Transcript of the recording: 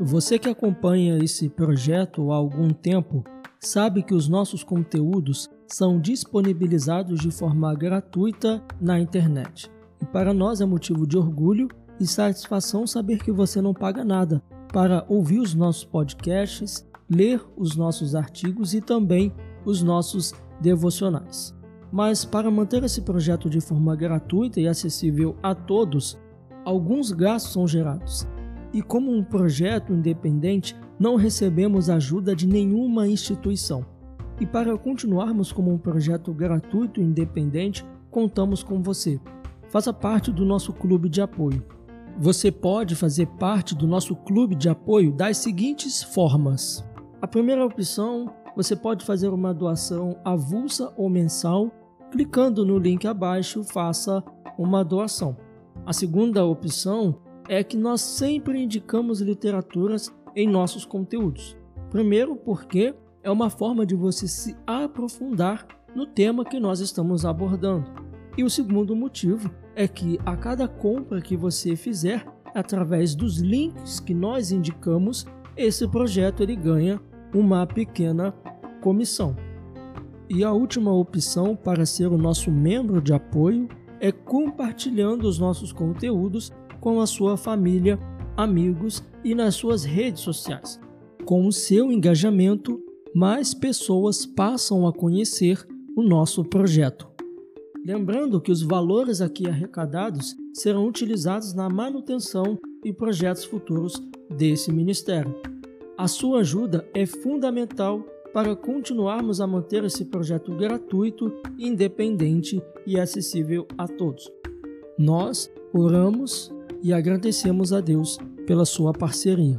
Você que acompanha esse projeto há algum tempo sabe que os nossos conteúdos são disponibilizados de forma gratuita na internet. E para nós é motivo de orgulho e satisfação saber que você não paga nada para ouvir os nossos podcasts, ler os nossos artigos e também os nossos devocionais. Mas para manter esse projeto de forma gratuita e acessível a todos, alguns gastos são gerados. E como um projeto independente, não recebemos ajuda de nenhuma instituição. E para continuarmos como um projeto gratuito e independente, contamos com você. Faça parte do nosso clube de apoio. Você pode fazer parte do nosso clube de apoio das seguintes formas. A primeira opção, você pode fazer uma doação avulsa ou mensal, clicando no link abaixo, faça uma doação. A segunda opção é que nós sempre indicamos literaturas em nossos conteúdos. Primeiro, porque é uma forma de você se aprofundar no tema que nós estamos abordando. E o segundo motivo é que a cada compra que você fizer, através dos links que nós indicamos, esse projeto ele ganha uma pequena comissão. E a última opção para ser o nosso membro de apoio é compartilhando os nossos conteúdos com a sua família, amigos e nas suas redes sociais. Com o seu engajamento, mais pessoas passam a conhecer o nosso projeto. Lembrando que os valores aqui arrecadados serão utilizados na manutenção e projetos futuros desse ministério. A sua ajuda é fundamental para continuarmos a manter esse projeto gratuito, independente e acessível a todos. Nós oramos e agradecemos a Deus pela sua parceria.